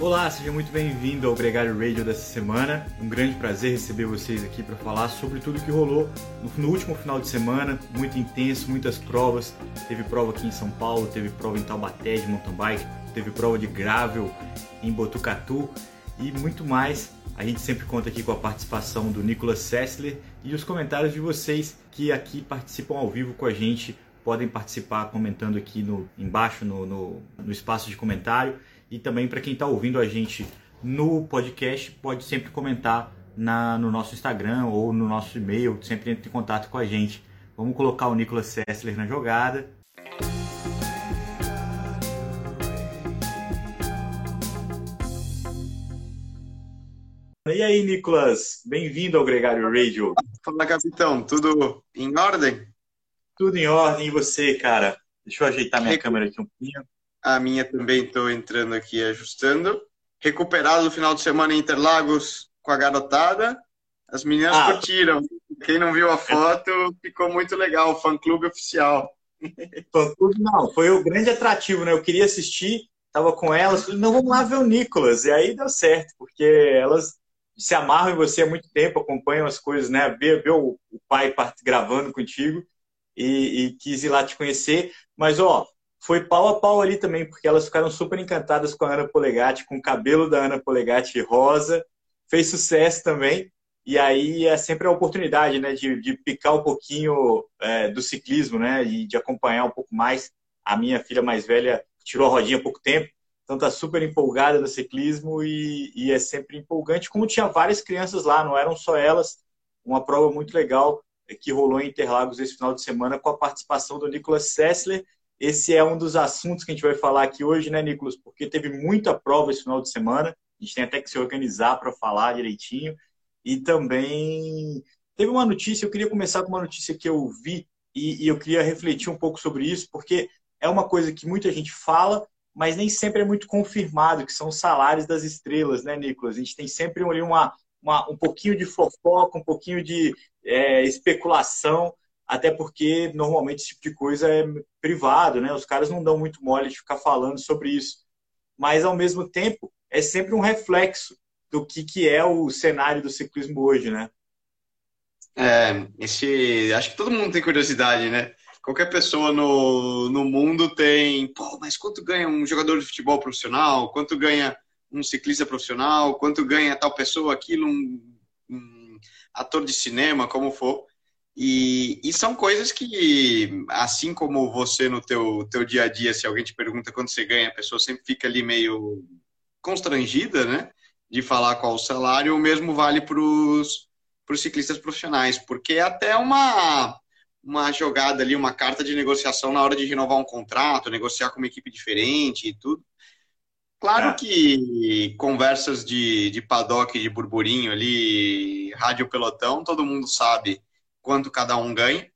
Olá, seja muito bem-vindo ao Gregário Radio dessa semana. Um grande prazer receber vocês aqui para falar sobre tudo que rolou no, último final de semana, muito intenso, muitas provas. Teve prova aqui em São Paulo, teve prova em Taubaté de mountain bike, teve prova de gravel em Botucatu e muito mais. A gente sempre conta aqui com a participação do Nicolas Sessler e os comentários de vocês que aqui participam ao vivo com a gente. Podem participar comentando aqui no, embaixo no, no, no espaço de comentário e também para quem está ouvindo a gente no podcast, pode sempre comentar na, no nosso Instagram ou no nosso e-mail, sempre entre em contato com a gente. Vamos colocar o Nicolas Sessler na jogada. E aí, Nicolas? Bem-vindo ao Gregário Radio. Fala, capitão. Tudo em ordem? Tudo em ordem. E você, cara? Deixa eu ajeitar minha câmera aqui um pouquinho. A minha também estou entrando aqui ajustando. Recuperado no final de semana em Interlagos com a garotada. As meninas ah. curtiram. Quem não viu a foto, ficou muito legal. Fã clube oficial. Fã clube não, foi o grande atrativo, né? Eu queria assistir, tava com elas, falei, não, vamos lá ver o Nicolas. E aí deu certo, porque elas se amarram em você há muito tempo, acompanham as coisas, né? Ver, ver o, o pai gravando contigo e, e quis ir lá te conhecer. Mas, ó, foi pau a pau ali também, porque elas ficaram super encantadas com a Ana Polegatti, com o cabelo da Ana Polegatti rosa, fez sucesso também. E aí é sempre a oportunidade, né, de, de picar um pouquinho é, do ciclismo, né, e de acompanhar um pouco mais. A minha filha mais velha tirou a rodinha há pouco tempo, então tá super empolgada no ciclismo e, e é sempre empolgante. Como tinha várias crianças lá, não eram só elas. Uma prova muito legal que rolou em Interlagos esse final de semana com a participação do Nicolas Sessler esse é um dos assuntos que a gente vai falar aqui hoje, né, Nicolas? Porque teve muita prova esse final de semana. A gente tem até que se organizar para falar direitinho. E também teve uma notícia, eu queria começar com uma notícia que eu vi e, e eu queria refletir um pouco sobre isso, porque é uma coisa que muita gente fala, mas nem sempre é muito confirmado, que são os salários das estrelas, né, Nicolas? A gente tem sempre ali uma, uma um pouquinho de fofoca, um pouquinho de é, especulação até porque normalmente esse tipo de coisa é privado, né? Os caras não dão muito mole de ficar falando sobre isso. Mas, ao mesmo tempo, é sempre um reflexo do que, que é o cenário do ciclismo hoje, né? É, esse, acho que todo mundo tem curiosidade, né? Qualquer pessoa no, no mundo tem, pô, mas quanto ganha um jogador de futebol profissional? Quanto ganha um ciclista profissional? Quanto ganha tal pessoa, aquilo, um, um ator de cinema, como for? E, e, são coisas que, assim como você no teu, teu dia a dia, se alguém te pergunta quanto você ganha, a pessoa sempre fica ali meio constrangida, né? De falar qual o salário, o mesmo vale para os ciclistas profissionais, porque é até uma, uma jogada ali, uma carta de negociação na hora de renovar um contrato, negociar com uma equipe diferente e tudo. Claro é. que conversas de, de paddock, de burburinho ali, rádio pelotão, todo mundo sabe quanto cada um ganha,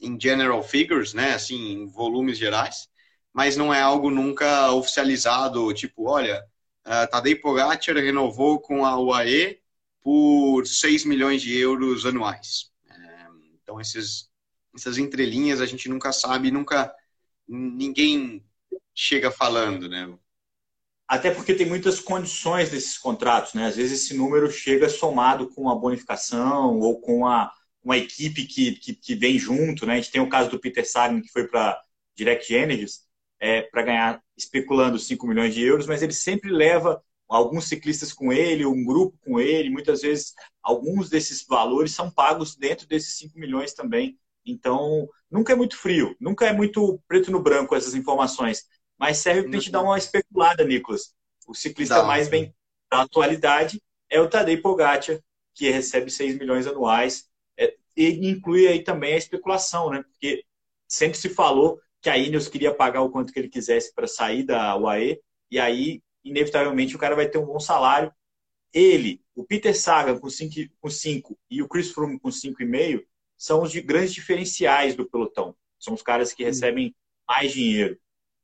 em general figures, né, assim, em volumes gerais, mas não é algo nunca oficializado, tipo, olha, uh, Tadej Pogacar renovou com a UAE por 6 milhões de euros anuais. É, então, esses, essas entrelinhas a gente nunca sabe, nunca ninguém chega falando, né? Até porque tem muitas condições desses contratos, né? Às vezes esse número chega somado com a bonificação ou com a, uma equipe que, que, que, vem junto, né? A gente tem o caso do Peter Sagan, que foi para Direct Energies, é, para ganhar, especulando 5 milhões de euros, mas ele sempre leva alguns ciclistas com ele, um grupo com ele, muitas vezes alguns desses valores são pagos dentro desses 5 milhões também. Então, nunca é muito frio, nunca é muito preto no branco essas informações, mas serve para a gente dar uma especulada, Nicolas. O ciclista Dá. mais bem da atualidade é o Tadej Pogacar, que recebe 6 milhões anuais, e inclui aí também a especulação, né? Porque sempre se falou que a Ineos queria pagar o quanto que ele quisesse para sair da UAE, e aí, inevitavelmente, o cara vai ter um bom salário. Ele, o Peter Sagan com 5 com cinco, e o Chris Froome com 5,5 são os de grandes diferenciais do pelotão. São os caras que recebem mais dinheiro.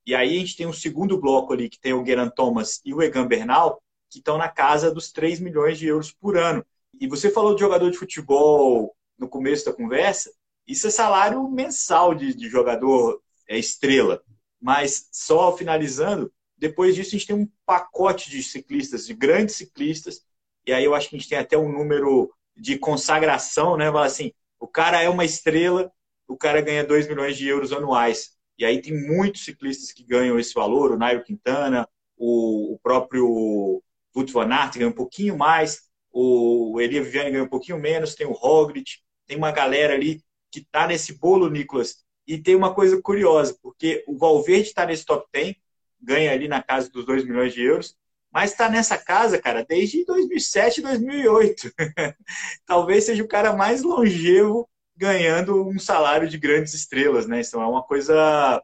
E aí a gente tem um segundo bloco ali, que tem o Geraint Thomas e o Egan Bernal, que estão na casa dos 3 milhões de euros por ano. E você falou de jogador de futebol no começo da conversa, isso é salário mensal de, de jogador é, estrela. Mas só finalizando, Depois disso, a gente tem um pacote de ciclistas, de grandes ciclistas, e aí eu acho que a gente tem até um número de consagração, né? Fala assim, o cara é uma estrela, o cara ganha 2 milhões de euros anuais. E aí tem muitos ciclistas que ganham esse valor, o Nairo Quintana, o, o próprio Wout van Aert ganha um pouquinho mais, o Elia Viviane ganha um pouquinho menos, tem o Roglic, tem uma galera ali que está nesse bolo, Nicolas. E tem uma coisa curiosa, porque o Valverde está nesse top 10, ganha ali na casa dos 2 milhões de euros, mas está nessa casa, cara, desde 2007, 2008. Talvez seja o cara mais longevo ganhando um salário de grandes estrelas, né? Então é uma coisa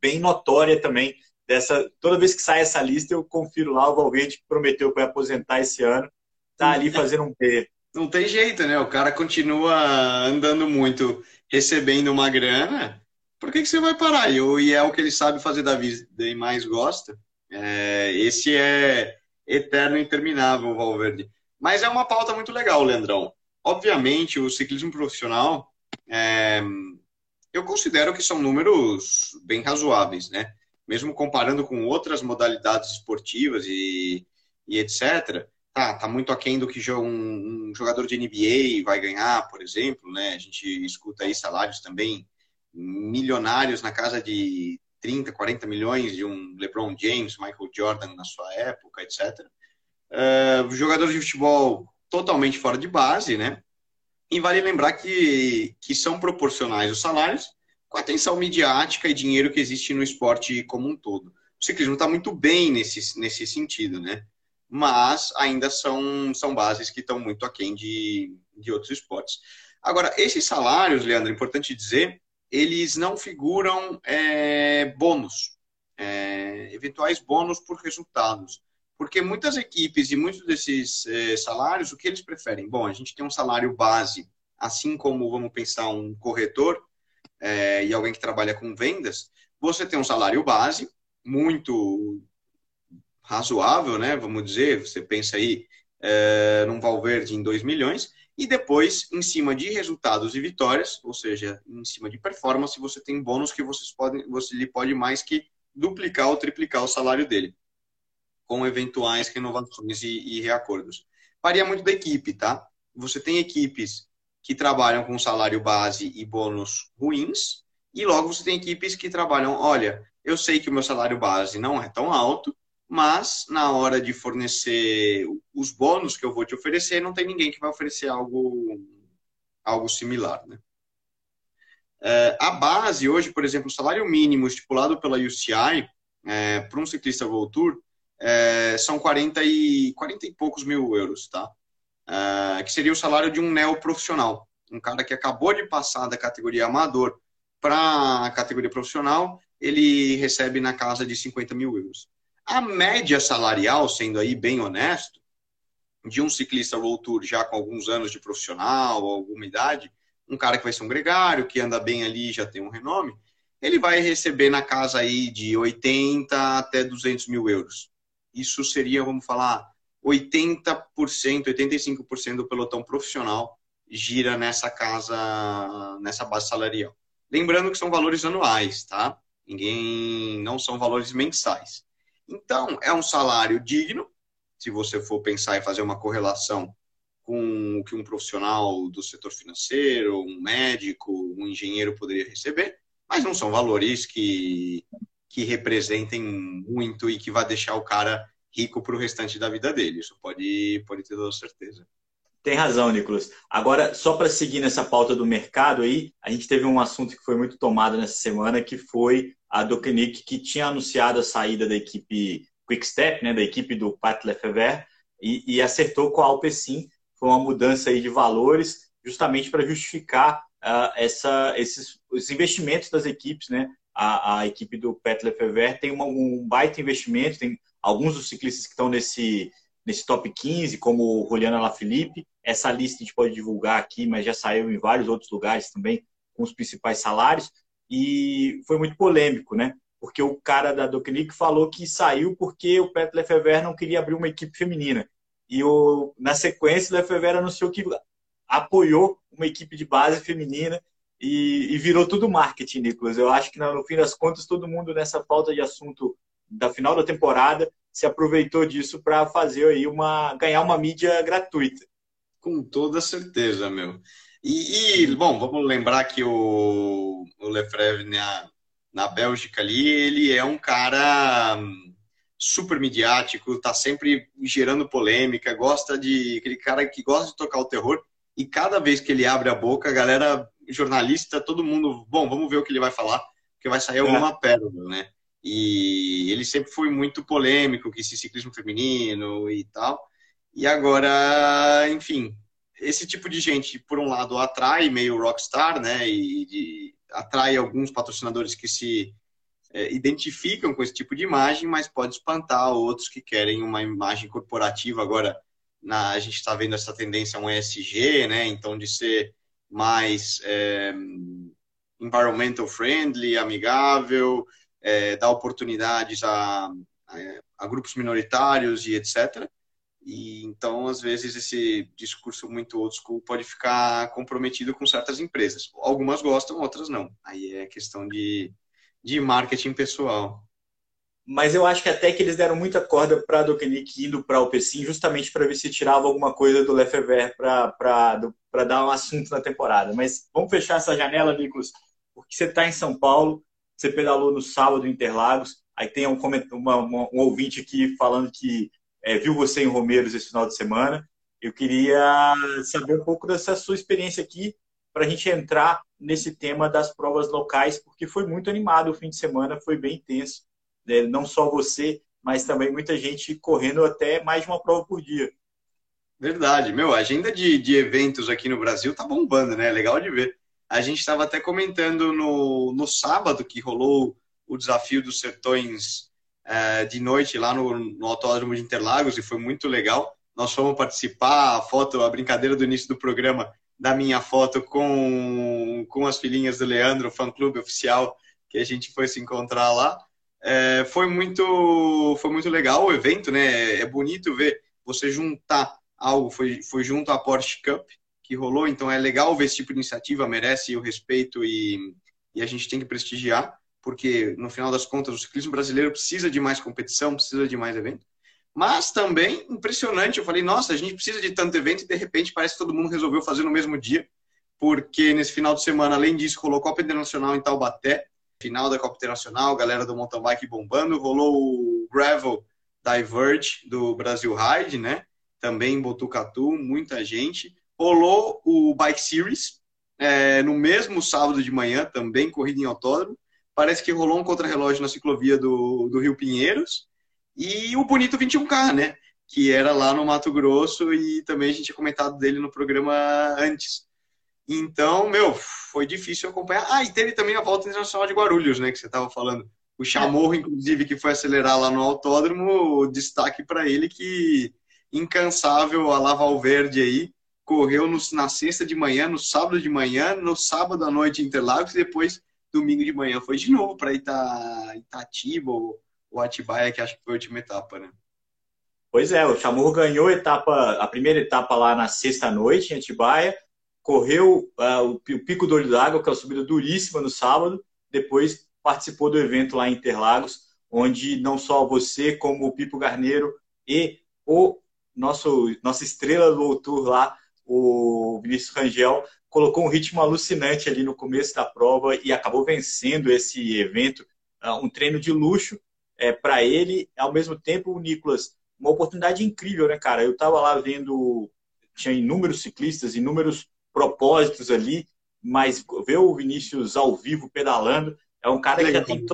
bem notória também dessa. Toda vez que sai essa lista, eu confiro lá o Valverde que prometeu que vai aposentar esse ano, tá ali fazendo um P. Não tem jeito, né? O cara continua andando muito, recebendo uma grana. Por que, que você vai parar? E é o que ele sabe fazer da vida e mais gosta. É, esse é eterno e interminável, o Valverde. Mas é uma pauta muito legal, Leandrão. Obviamente, o ciclismo profissional, é, eu considero que são números bem razoáveis, né? Mesmo comparando com outras modalidades esportivas e, e etc., tá, tá muito aquém do que um, jogador de NBA vai ganhar, por exemplo, né? A gente escuta aí salários também milionários na casa de 30, 40 milhões de um LeBron James, Michael Jordan na sua época, etc. Uh, jogadores de futebol totalmente fora de base, né? E vale lembrar que, que são proporcionais os salários com a atenção midiática e dinheiro que existe no esporte como um todo. O ciclismo está muito bem nesse, nesse sentido, né? Mas ainda são, são bases que estão muito aquém de, de outros esportes. Agora, esses salários, Leandro, é importante dizer, eles não figuram é, bônus, é, eventuais bônus por resultados. Porque muitas equipes e muitos desses é, salários, o que eles preferem? Bom, a gente tem um salário base, assim como vamos pensar um corretor é, e alguém que trabalha com vendas, você tem um salário base muito razoável, né? Vamos dizer, você pensa aí é, num Valverde em 2 milhões, e depois, em cima de resultados e vitórias, ou seja, em cima de performance, você tem bônus que vocês podem, você lhe pode mais que duplicar ou triplicar o salário dele, com eventuais renovações e, e reacordos. Varia muito da equipe, tá? Você tem equipes que trabalham com salário base e bônus ruins, e logo você tem equipes que trabalham, olha, eu sei que o meu salário base não é tão alto, mas na hora de fornecer os bônus que eu vou te oferecer, não tem ninguém que vai oferecer algo, algo similar. Né? É, a base, hoje, por exemplo, o salário mínimo estipulado pela UCI é, para um ciclista World Tour é, são 40 e, 40 e poucos mil euros, tá? Que seria o salário de um neoprofissional. Um cara que acabou de passar da categoria amador para a categoria profissional, ele recebe na casa de 50 mil euros. A média salarial, sendo aí bem honesto, de um ciclista World Tour já com alguns anos de profissional, alguma idade, um cara que vai ser um gregário, que anda bem ali, já tem um renome, ele vai receber na casa aí de 80 até 200 mil euros. Isso seria, vamos falar, 80%, 85% do pelotão profissional gira nessa casa, nessa base salarial. Lembrando que são valores anuais, tá? Ninguém, não são valores mensais. Então, é um salário digno, se você for pensar em fazer uma correlação com o que um profissional do setor financeiro, um médico, um engenheiro poderia receber, mas não são valores que, que representem muito e que vai deixar o cara rico para o restante da vida dele. Isso pode, pode ter toda certeza. Tem razão, Nicolas. Agora, só para seguir nessa pauta do mercado aí, a gente teve um assunto que foi muito tomado nessa semana, que foi a Docanic, que tinha anunciado a saída da equipe Quickstep, né, da equipe do Pat Lefebvre, e, e acertou com a Alpecin. Foi uma mudança aí de valores, justamente para justificar uh, essa, esses os investimentos das equipes, né? A, a equipe do Pat Lefebvre tem uma, um baita investimento, tem alguns dos ciclistas que estão nesse, nesse top 15, como Juliana Lafilippe. Essa lista a gente pode divulgar aqui, mas já saiu em vários outros lugares também, com os principais salários e foi muito polêmico, né? Porque o cara da Docnic falou que saiu porque o Pet Lefebvre não queria abrir uma equipe feminina. E o, na sequência, o Lefebvre anunciou que apoiou uma equipe de base feminina e, e virou tudo marketing, Nicolas. Eu acho que no fim das contas, todo mundo nessa falta de assunto da final da temporada, se aproveitou disso para fazer aí uma ganhar uma mídia gratuita. Com toda certeza, meu. E, e bom, vamos lembrar que o, o Lefebvre na, na Bélgica ali, ele é um cara hum, super midiático, tá sempre gerando polêmica, gosta de aquele cara que gosta de tocar o terror e cada vez que ele abre a boca, a galera jornalista, todo mundo, bom, vamos ver o que ele vai falar, porque vai sair alguma é. pérola, né? E ele sempre foi muito polêmico, que esse ciclismo feminino e tal. E agora, enfim, esse tipo de gente, por um lado, atrai meio rockstar, né? E, e atrai alguns patrocinadores que se é, identificam com esse tipo de imagem, mas pode espantar outros que querem uma imagem corporativa. Agora, na, a gente está vendo essa tendência um ESG, né? Então, de ser mais é, environmental friendly, amigável, é, dar oportunidades a, a, a, grupos minoritários e etc. E então, às vezes, esse discurso muito old school pode ficar comprometido com certas empresas. Algumas gostam, outras não. Aí é questão de, de marketing pessoal. Mas eu acho que até que eles deram muita corda para a Dokenic indo para o Pessim, justamente para ver se tirava alguma coisa do Lefebvre para dar um assunto na temporada. Mas vamos fechar essa janela, Nicolas, porque você está em São Paulo, você pedalou no sábado em Interlagos, aí tem um, uma, uma, um ouvinte aqui falando que é, viu você em Romeiros esse final de semana. Eu queria saber um pouco dessa sua experiência aqui para a gente entrar nesse tema das provas locais, porque foi muito animado o fim de semana, foi bem intenso. Né? Não só você, mas também muita gente correndo até mais de uma prova por dia. Verdade, meu, a agenda de, de eventos aqui no Brasil tá bombando, né? Legal de ver. A gente estava até comentando no, no sábado que rolou o desafio dos sertões é, de noite lá no, no Autódromo de Interlagos e foi muito legal. Nós fomos participar, a foto, a brincadeira do início do programa, da minha foto com, com as filhinhas do Leandro, fã-clube oficial, que a gente foi se encontrar lá. É, foi muito foi muito legal o evento, né? É bonito ver você juntar algo, foi, foi junto à Porsche Cup, que rolou, então é legal ver esse tipo de iniciativa, merece o respeito e, e a gente tem que prestigiar, porque no final das contas o ciclismo brasileiro precisa de mais competição, precisa de mais evento. Mas também impressionante, eu falei, nossa, a gente precisa de tanto evento e de repente parece que todo mundo resolveu fazer no mesmo dia, porque nesse final de semana, além disso, rolou Copa Internacional em Taubaté, final da Copa Internacional, galera do mountain bike bombando, rolou o Gravel Diverge do Brasil Ride, né? Também em Botucatu, muita gente rolou o Bike Series é, no mesmo sábado de manhã, também corrida em autódromo. Parece que rolou um contrarrelógio na ciclovia do, do Rio Pinheiros. E o bonito 21K, né? Que era lá no Mato Grosso e também a gente tinha comentado dele no programa antes. Então, meu, foi difícil acompanhar. Ah, e teve também a volta internacional de Guarulhos, né? Que você estava falando. O Chamorro, inclusive, que foi acelerar lá no autódromo, destaque para ele que incansável a Laval Verde aí, correu no, na sexta de manhã, no sábado de manhã, no sábado à noite em Interlagos e depois domingo de manhã foi de novo para Ita, Itatiba ou, ou Atibaia, que acho que foi a última etapa, né? Pois é, o Chamorro ganhou a, etapa, a primeira etapa lá na sexta noite em Atibaia, correu uh, o, Pico do Olho d'Água, que é uma subida duríssima no sábado, depois participou do evento lá em Interlagos, onde não só você, como o Pipo Garneiro e o nosso nossa estrela do Tour lá, o Vinícius Rangel colocou um ritmo alucinante ali no começo da prova e acabou vencendo esse evento, ah, um treino de luxo é, para ele. Ao mesmo tempo, o Nicolas, uma oportunidade incrível, né, cara? Eu estava lá vendo, tinha inúmeros ciclistas, inúmeros propósitos ali, mas ver o Vinícius ao vivo pedalando, é um cara que já tem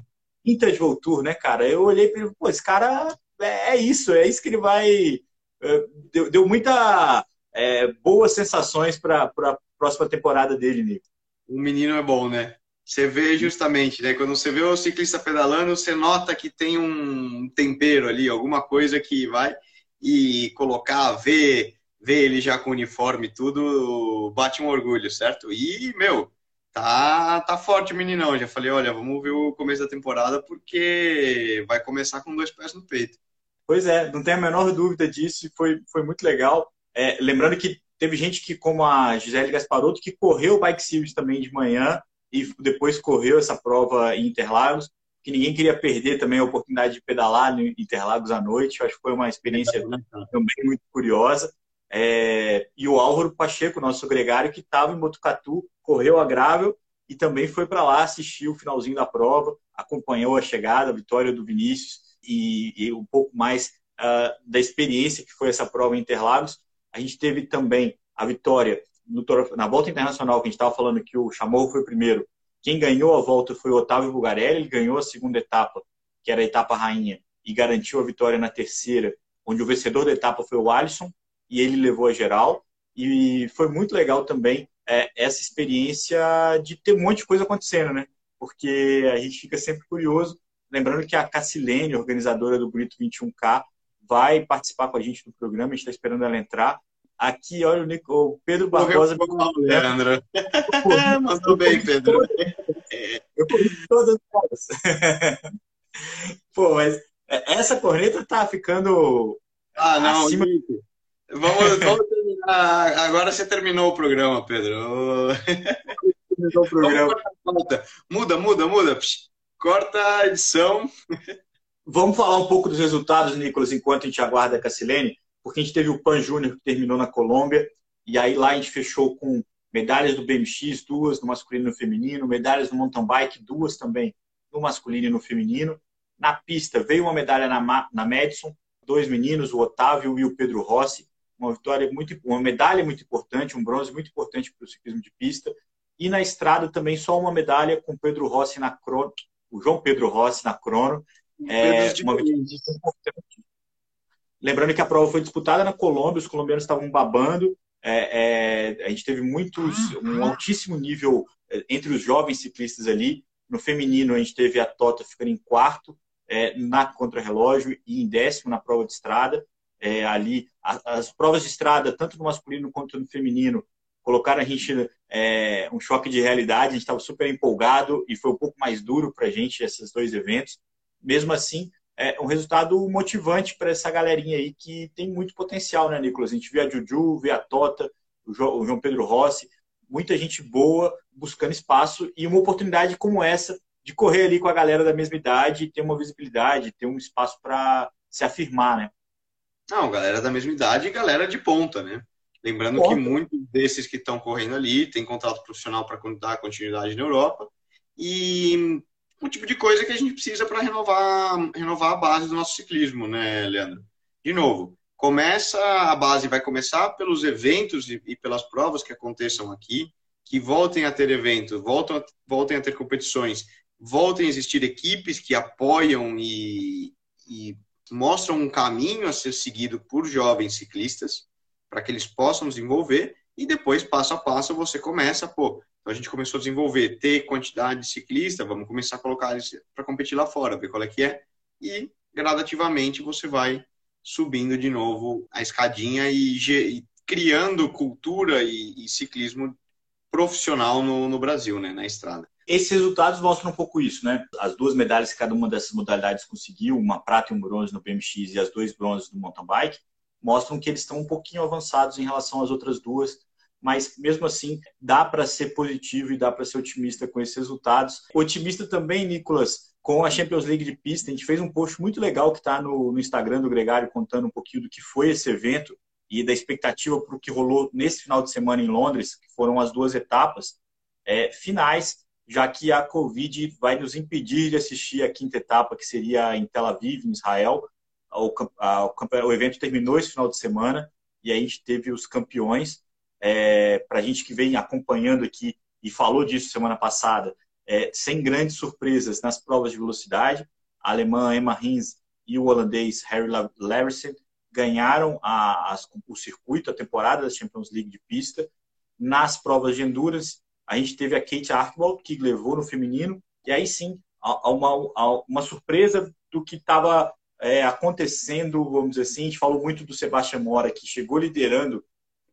pinta de Voltour, né, cara? Eu olhei para ele, pô, esse cara é, é isso, é isso que ele vai. É, deu, deu muita é, boas sensações para a próxima temporada dele, Nico. O menino é bom, né? Você vê justamente, né? Quando você vê o ciclista pedalando, você nota que tem um tempero ali, alguma coisa que vai e colocar, ver, ver ele já com uniforme e tudo, bate um orgulho, certo? E, meu, tá, tá forte o meninão. Já falei, olha, vamos ver o começo da temporada porque vai começar com dois pés no peito. Pois é, não tem a menor dúvida disso, foi, foi muito legal. É, lembrando que teve gente que, como a Gisele Gasparotto, que correu o Bike Series também de manhã e depois correu essa prova em Interlagos. que ninguém queria perder também a oportunidade de pedalar no Interlagos à noite. Eu acho que foi uma experiência também muito curiosa. É, e o Álvaro Pacheco, nosso gregário, que estava em Botucatu, correu a Gravel e também foi para lá assistir o finalzinho da prova, acompanhou a chegada, a vitória do Vinícius e, e um pouco mais uh, da experiência que foi essa prova em Interlagos. A gente teve também a vitória no, na volta internacional, que a gente estava falando que o Chamorro foi o primeiro. Quem ganhou a volta foi o Otávio Bugarelli, ele ganhou a segunda etapa, que era a etapa rainha, e garantiu a vitória na terceira, onde o vencedor da etapa foi o Alisson, e ele levou a geral. E foi muito legal também é, essa experiência de ter um monte de coisa acontecendo, né? Porque a gente fica sempre curioso. Lembrando que a Cassilene, organizadora do Brito 21K, vai participar com a gente no programa, a gente está esperando ela entrar. Aqui, olha o, Nico, o Pedro Barbosa. Correu, Leandro. Mandou bem, Pedro. Eu corri todas as Pô, mas essa corneta tá ficando. Ah, não, acima... Vamos, vamos terminar. Agora você terminou o programa, Pedro. Terminou o programa. Muda, muda, muda. Corta a edição. Vamos falar um pouco dos resultados, Nicolas, enquanto a gente aguarda a Cassilene, porque a gente teve o Pan Júnior que terminou na Colômbia, e aí lá a gente fechou com medalhas do BMX, duas no masculino e no feminino, medalhas no mountain bike, duas também no masculino e no feminino. Na pista veio uma medalha na, na Madison, dois meninos, o Otávio e o Pedro Rossi uma vitória muito, uma medalha muito importante, um bronze muito importante para o ciclismo de pista. E na estrada também só uma medalha com Pedro Rossi na crono, o João Pedro Rossi na crono. É, uma importante. Lembrando que a prova foi disputada na Colômbia, os colombianos estavam babando. É, é, a gente teve muitos, um altíssimo nível é, entre os jovens ciclistas ali. No feminino, a gente teve a Tota ficando em quarto é, na contrarrelógio e em décimo na prova de estrada é, ali as provas de estrada, tanto no masculino quanto no feminino, colocaram a gente é, um choque de realidade. A gente estava super empolgado e foi um pouco mais duro para a gente esses dois eventos. Mesmo assim, é um resultado motivante para essa galerinha aí que tem muito potencial, né, Nicolas? A gente vê a Juju, vê a Tota, o João Pedro Rossi, muita gente boa buscando espaço e uma oportunidade como essa de correr ali com a galera da mesma idade, ter uma visibilidade, ter um espaço para se afirmar, né? Não, galera da mesma idade e galera de ponta, né? Lembrando ponta. que muitos desses que estão correndo ali têm contrato profissional para dar continuidade na Europa e o tipo de coisa que a gente precisa para renovar, renovar a base do nosso ciclismo, né, Leandro? De novo, começa a base vai começar pelos eventos e, e pelas provas que aconteçam aqui, que voltem a ter eventos, voltem a, voltem a ter competições, voltem a existir equipes que apoiam e, e mostram um caminho a ser seguido por jovens ciclistas para que eles possam desenvolver e depois, passo a passo, você começa, pô, então a gente começou a desenvolver, ter quantidade de ciclista, vamos começar a colocar eles para competir lá fora, ver qual é que é, e gradativamente você vai subindo de novo a escadinha e, e criando cultura e, e ciclismo profissional no, no Brasil, né, na estrada. Esses resultados mostram um pouco isso, né? As duas medalhas que cada uma dessas modalidades conseguiu, uma prata e um bronze no BMX e as dois bronzes no mountain bike, mostram que eles estão um pouquinho avançados em relação às outras duas, mas mesmo assim dá para ser positivo e dá para ser otimista com esses resultados. Otimista também, Nicolas, com a Champions League de pista. A gente fez um post muito legal que está no, no, Instagram do Gregário contando um pouquinho do que foi esse evento e da expectativa para o que rolou nesse final de semana em Londres, que foram as duas etapas é, finais já que a Covid vai nos impedir de assistir a quinta etapa, que seria em Tel Aviv, em Israel. O, a, o evento terminou esse final de semana e a gente teve os campeões. É, Para a gente que vem acompanhando aqui e falou disso semana passada, é, sem grandes surpresas nas provas de velocidade, a alemã Emma Rins e o holandês Harry Larsen ganharam a, a, o circuito, a temporada da Champions League de pista. Nas provas de endurance, a gente teve a Kate Archibald, que levou no feminino, e aí sim, uma, uma surpresa do que estava é, acontecendo, vamos dizer assim. A gente falou muito do Sebastião Mora, que chegou liderando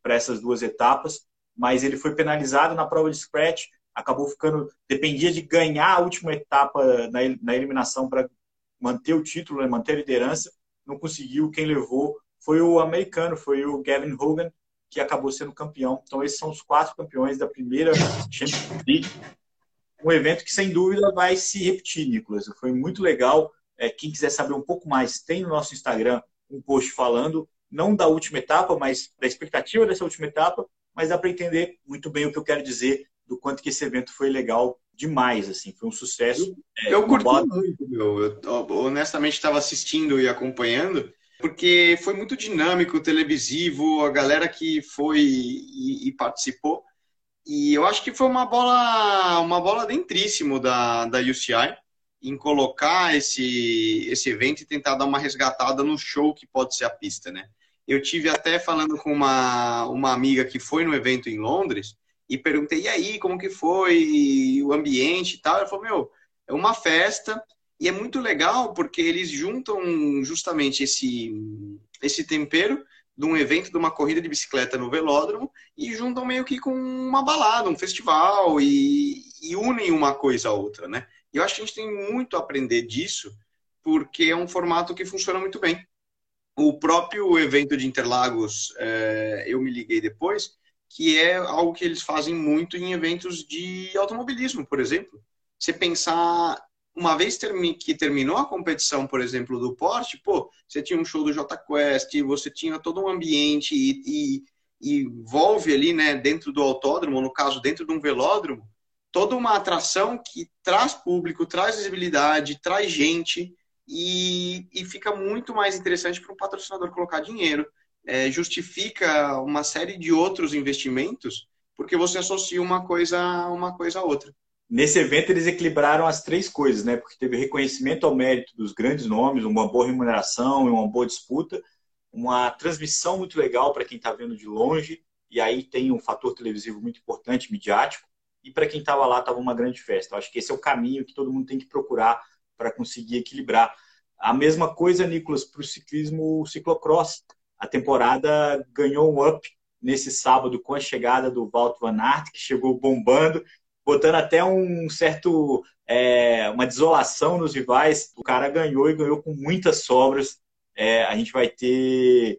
para essas duas etapas, mas ele foi penalizado na prova de scratch, acabou ficando, dependia de ganhar a última etapa na, na eliminação para manter o título, né, manter a liderança, não conseguiu. Quem levou foi o americano, foi o Gavin Hogan, que acabou sendo campeão. Então, esses são os quatro campeões da primeira Champions League. um evento que, sem dúvida, vai se repetir, Nicolas. Foi muito legal. É, quem quiser saber um pouco mais, tem no nosso Instagram um post falando, não da última etapa, mas da expectativa dessa última etapa, mas dá para entender muito bem o que eu quero dizer do quanto que esse evento foi legal demais, assim, foi um sucesso. Eu, é, eu curti bola... muito, meu. Eu, honestamente estava assistindo e acompanhando, porque foi muito dinâmico, televisivo, a galera que foi e, e, participou. E eu acho que foi uma bola, uma bola dentríssimo da, da UCI em colocar esse, esse evento e tentar dar uma resgatada no show que pode ser a pista, né? Eu tive até falando com uma, uma amiga que foi no evento em Londres e perguntei, e aí, como que foi o ambiente e tal? Ela falou, meu, é uma festa e é muito legal porque eles juntam justamente esse, esse tempero de um evento, de uma corrida de bicicleta no velódromo e juntam meio que com uma balada, um festival e, e unem uma coisa a outra, né? E eu acho que a gente tem muito a aprender disso porque é um formato que funciona muito bem. O próprio evento de Interlagos, é, eu me liguei depois, que é algo que eles fazem muito em eventos de automobilismo, por exemplo. Você pensar, uma vez que terminou a competição, por exemplo, do Porsche, pô, você tinha um show do J Quest, você tinha todo um ambiente e, e, e envolve ali, né, dentro do autódromo, no caso, dentro de um velódromo, toda uma atração que traz público, traz visibilidade, traz gente e, e fica muito mais interessante para um patrocinador colocar dinheiro é, justifica uma série de outros investimentos, porque você associa uma coisa uma coisa a outra. Nesse evento eles equilibraram as três coisas, né? Porque teve reconhecimento ao mérito dos grandes nomes, uma boa remuneração e uma boa disputa, uma transmissão muito legal para quem está vendo de longe, e aí tem um fator televisivo muito importante, midiático, e para quem estava lá estava uma grande festa. Eu acho que esse é o caminho que todo mundo tem que procurar para conseguir equilibrar. A mesma coisa, Nicolas, para o ciclismo ciclocross a temporada ganhou um up nesse sábado com a chegada do Walt Van Aert, que chegou bombando, botando até um certo é, uma desolação nos rivais. O cara ganhou e ganhou com muitas sobras. É, a gente vai ter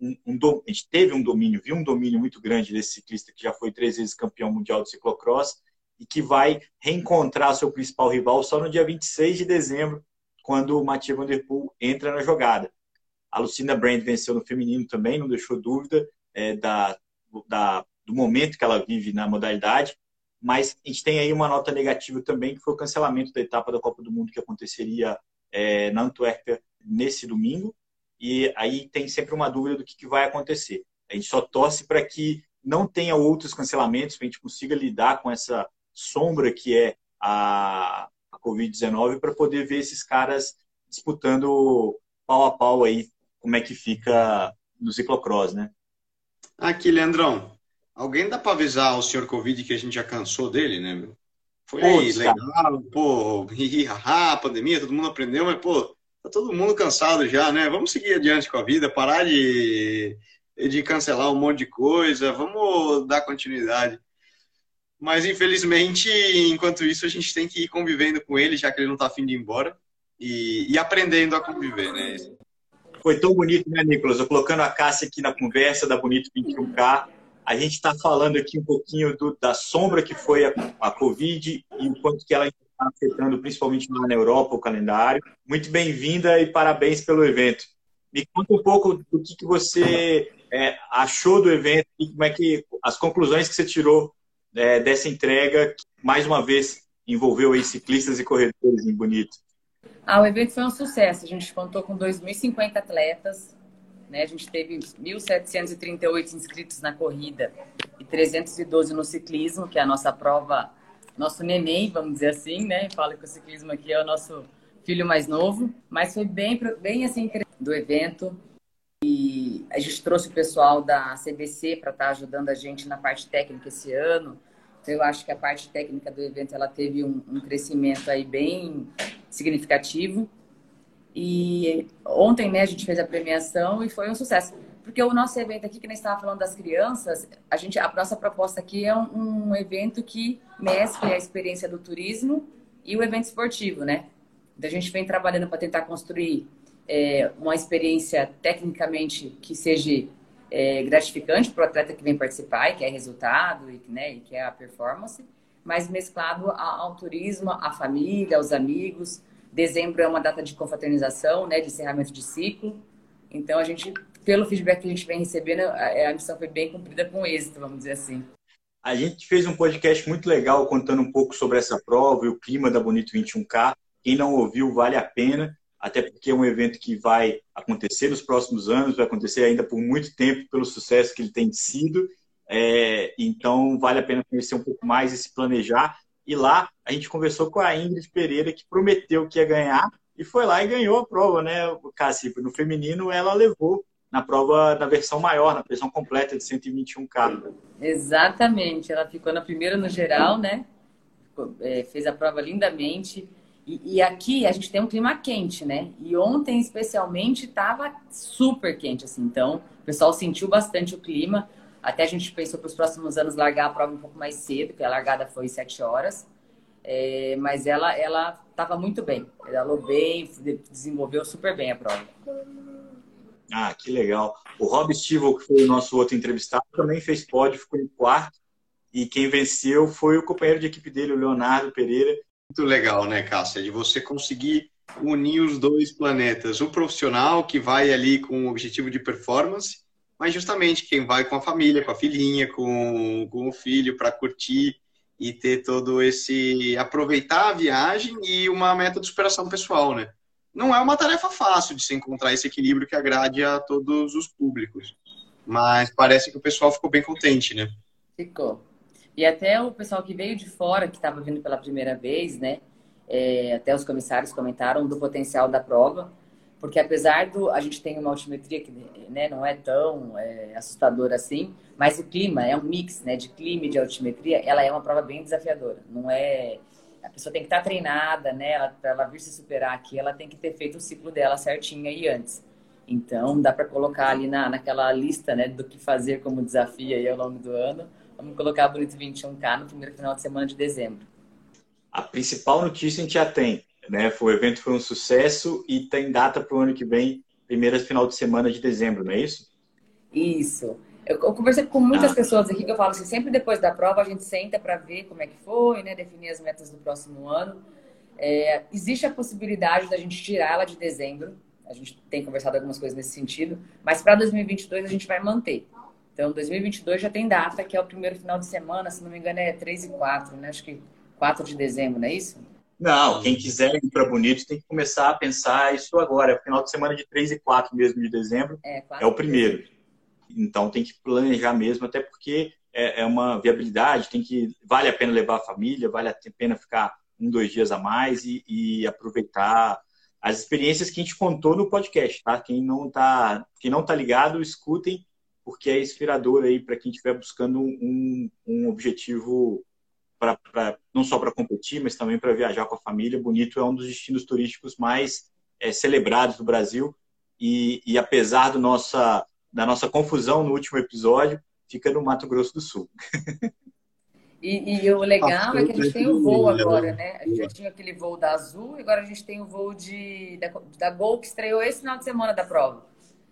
um, um, a gente teve um domínio, viu um domínio muito grande desse ciclista que já foi três vezes campeão mundial de ciclocross e que vai reencontrar seu principal rival só no dia 26 de dezembro, quando o Mathieu Van Der Poel entra na jogada. A Lucinda Brand venceu no feminino também, não deixou dúvida é, da, da, do momento que ela vive na modalidade. Mas a gente tem aí uma nota negativa também, que foi o cancelamento da etapa da Copa do Mundo que aconteceria é, na Antuérpia nesse domingo. E aí tem sempre uma dúvida do que, que vai acontecer. A gente só torce para que não tenha outros cancelamentos, para a gente consiga lidar com essa sombra que é a, a Covid-19 para poder ver esses caras disputando pau a pau aí como é que fica no ciclocross, né? Aqui, Leandrão, alguém dá para avisar o senhor Covid que a gente já cansou dele, né? Foi pô, aí, legal, cara. pô, haha, pandemia, todo mundo aprendeu, mas, pô, tá todo mundo cansado já, né? Vamos seguir adiante com a vida, parar de, de cancelar um monte de coisa, vamos dar continuidade. Mas, infelizmente, enquanto isso, a gente tem que ir convivendo com ele, já que ele não tá afim de ir embora, e, e aprendendo a conviver, né? Foi tão bonito, né, Nicolas? Eu colocando a Cássia aqui na conversa da Bonito 21K. A gente está falando aqui um pouquinho do, da sombra que foi a, a Covid e o quanto que ela está afetando, principalmente lá na Europa, o calendário. Muito bem-vinda e parabéns pelo evento. Me conta um pouco do que, que você é, achou do evento e como é que as conclusões que você tirou é, dessa entrega, que mais uma vez envolveu aí ciclistas e corredores em Bonito. Ah, o evento foi um sucesso. A gente contou com 2.050 atletas. Né? A gente teve 1.738 inscritos na corrida e 312 no ciclismo, que é a nossa prova, nosso neném, vamos dizer assim, né? Fala que o ciclismo aqui é o nosso filho mais novo. Mas foi bem, bem assim do evento. E a gente trouxe o pessoal da CBC para estar tá ajudando a gente na parte técnica esse ano. Então, eu acho que a parte técnica do evento ela teve um, um crescimento aí bem significativo. E ontem, né, a gente fez a premiação e foi um sucesso. Porque o nosso evento aqui, que nem estava falando das crianças, a, gente, a nossa proposta aqui é um, um evento que mescle a experiência do turismo e o evento esportivo, né? Então, a gente vem trabalhando para tentar construir é, uma experiência tecnicamente que seja é, gratificante para o atleta que vem participar e quer resultado e, né, e quer a performance, mas mesclado ao turismo, à família, aos amigos. Dezembro é uma data de confraternização, né, de encerramento de ciclo. Então, a gente, pelo feedback que a gente vem recebendo, a, a missão foi bem cumprida com êxito, vamos dizer assim. A gente fez um podcast muito legal contando um pouco sobre essa prova e o clima da Bonito 21K. Quem não ouviu, vale a pena, até porque é um evento que vai acontecer nos próximos anos, vai acontecer ainda por muito tempo pelo sucesso que ele tem sido. É, então, vale a pena conhecer um pouco mais e se planejar. E lá a gente conversou com a Ingrid Pereira, que prometeu que ia ganhar, e foi lá e ganhou a prova, né, Cassi? No feminino, ela levou na prova na versão maior, na versão completa de 121K. Exatamente, ela ficou na primeira no geral, né? É, fez a prova lindamente. E, e, aqui a gente tem um clima quente, né? E ontem, especialmente, estava super quente, assim. Então, o pessoal sentiu bastante o clima. Até a gente pensou para os próximos anos largar a prova um pouco mais cedo, porque a largada foi sete horas. É, mas ela ela estava muito bem. Ela falou bem, desenvolveu super bem a prova. Ah, que legal. O Rob Stivel, que foi o nosso outro entrevistado, também fez pódio, ficou em quarto. E quem venceu foi o companheiro de equipe dele, o Leonardo Pereira. Muito legal, né, Cássia? De você conseguir unir os dois planetas. O profissional, que vai ali com o objetivo de performance, mas justamente quem vai com a família, com a filhinha, com, com o filho, para curtir e ter todo esse. aproveitar a viagem e uma meta de superação pessoal, né? Não é uma tarefa fácil de se encontrar esse equilíbrio que agrade a todos os públicos. Mas parece que o pessoal ficou bem contente, né? Ficou. E até o pessoal que veio de fora, que estava vindo pela primeira vez, né? É, até os comissários comentaram do potencial da prova, porque apesar do a gente tem uma altimetria que né, não é tão é, assustadora assim, mas o clima é um mix, né, de clima e de altimetria, ela é uma prova bem desafiadora. Não é a pessoa tem que estar treinada, né? Para ela vir se superar aqui, ela tem que ter feito o ciclo dela certinho aí antes. Então, dá para colocar ali na, naquela lista, né, do que fazer como desafio aí ao longo do ano. Vamos colocar a Bonito 21K no primeiro final de semana de dezembro. A principal notícia a gente já tem, né? O evento foi um sucesso e tem data para o ano que vem, primeiro final de semana de dezembro, não é isso? Isso. Eu, eu conversei com muitas ah. pessoas aqui que eu falo assim, sempre depois da prova a gente senta para ver como é que foi, né? Definir as metas do próximo ano. É, existe a possibilidade da gente tirar ela de dezembro. A gente tem conversado algumas coisas nesse sentido, mas para 2022 a gente vai manter. Então, 2022 já tem data, que é o primeiro final de semana, se não me engano, é 3 e 4, né? Acho que 4 de dezembro, não é isso? Não, quem quiser ir para Bonito tem que começar a pensar isso agora. É o final de semana de 3 e 4 mesmo de dezembro. É, é o primeiro. Então tem que planejar mesmo, até porque é, é, uma viabilidade, tem que vale a pena levar a família, vale a pena ficar um, dois dias a mais e, e aproveitar as experiências que a gente contou no podcast, tá? Quem não tá, quem não tá ligado, escutem, porque é inspirador aí para quem estiver buscando um, um objetivo para não só para competir, mas também para viajar com a família. Bonito é um dos destinos turísticos mais é, celebrados do Brasil e, e apesar do nossa da nossa confusão no último episódio, fica no Mato Grosso do Sul. E, e o legal é que a gente tem o voo agora, né? A gente já tinha aquele voo da Azul e agora a gente tem o voo de, da, da Gol que estreou esse final de semana da prova,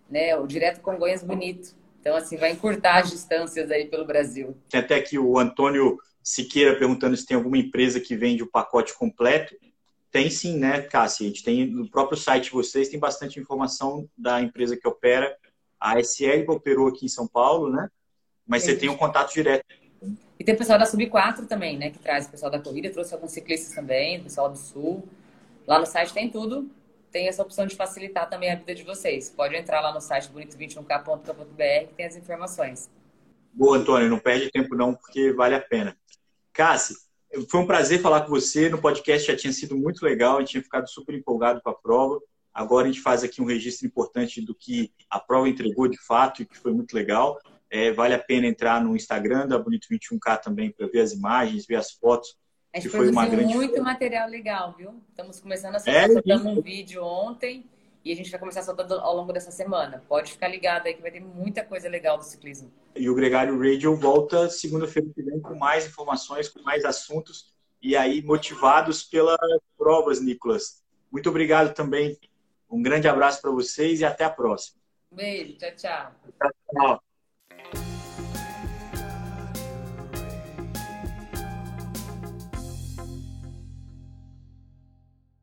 né? O direto Congonhas Bonito. Então, assim, vai encurtar as distâncias aí pelo Brasil. Tem até aqui o Antônio Siqueira perguntando se tem alguma empresa que vende o pacote completo. Tem sim, né, Cássia? A gente tem no próprio site de vocês, tem bastante informação da empresa que opera a SL operou aqui em São Paulo, né? Mas você tem um contato direto. E tem o pessoal da Sub 4 também, né? Que traz o pessoal da corrida, trouxe alguns ciclistas também, o pessoal do Sul. Lá no site tem tudo. Tem essa opção de facilitar também a vida de vocês. Pode entrar lá no site bonito21k.com.br que tem as informações. Boa, Antônio. Não perde tempo não, porque vale a pena. Cassi, foi um prazer falar com você. No podcast já tinha sido muito legal. Gente tinha ficado super empolgado com a prova. Agora a gente faz aqui um registro importante do que a prova entregou de fato e que foi muito legal. É, vale a pena entrar no Instagram da Bonito 21K também para ver as imagens, ver as fotos. A gente que foi uma grande muito material legal, viu? Estamos começando a soltar, é, soltando um vídeo ontem e a gente vai começar a soltar ao longo dessa semana. Pode ficar ligado aí que vai ter muita coisa legal do ciclismo. E o Gregário Radio volta segunda-feira que vem com mais informações, com mais assuntos e aí motivados pelas provas, Nicolas. Muito obrigado também um grande abraço para vocês e até a próxima. Beijo, tchau, tchau. Tchau, tchau.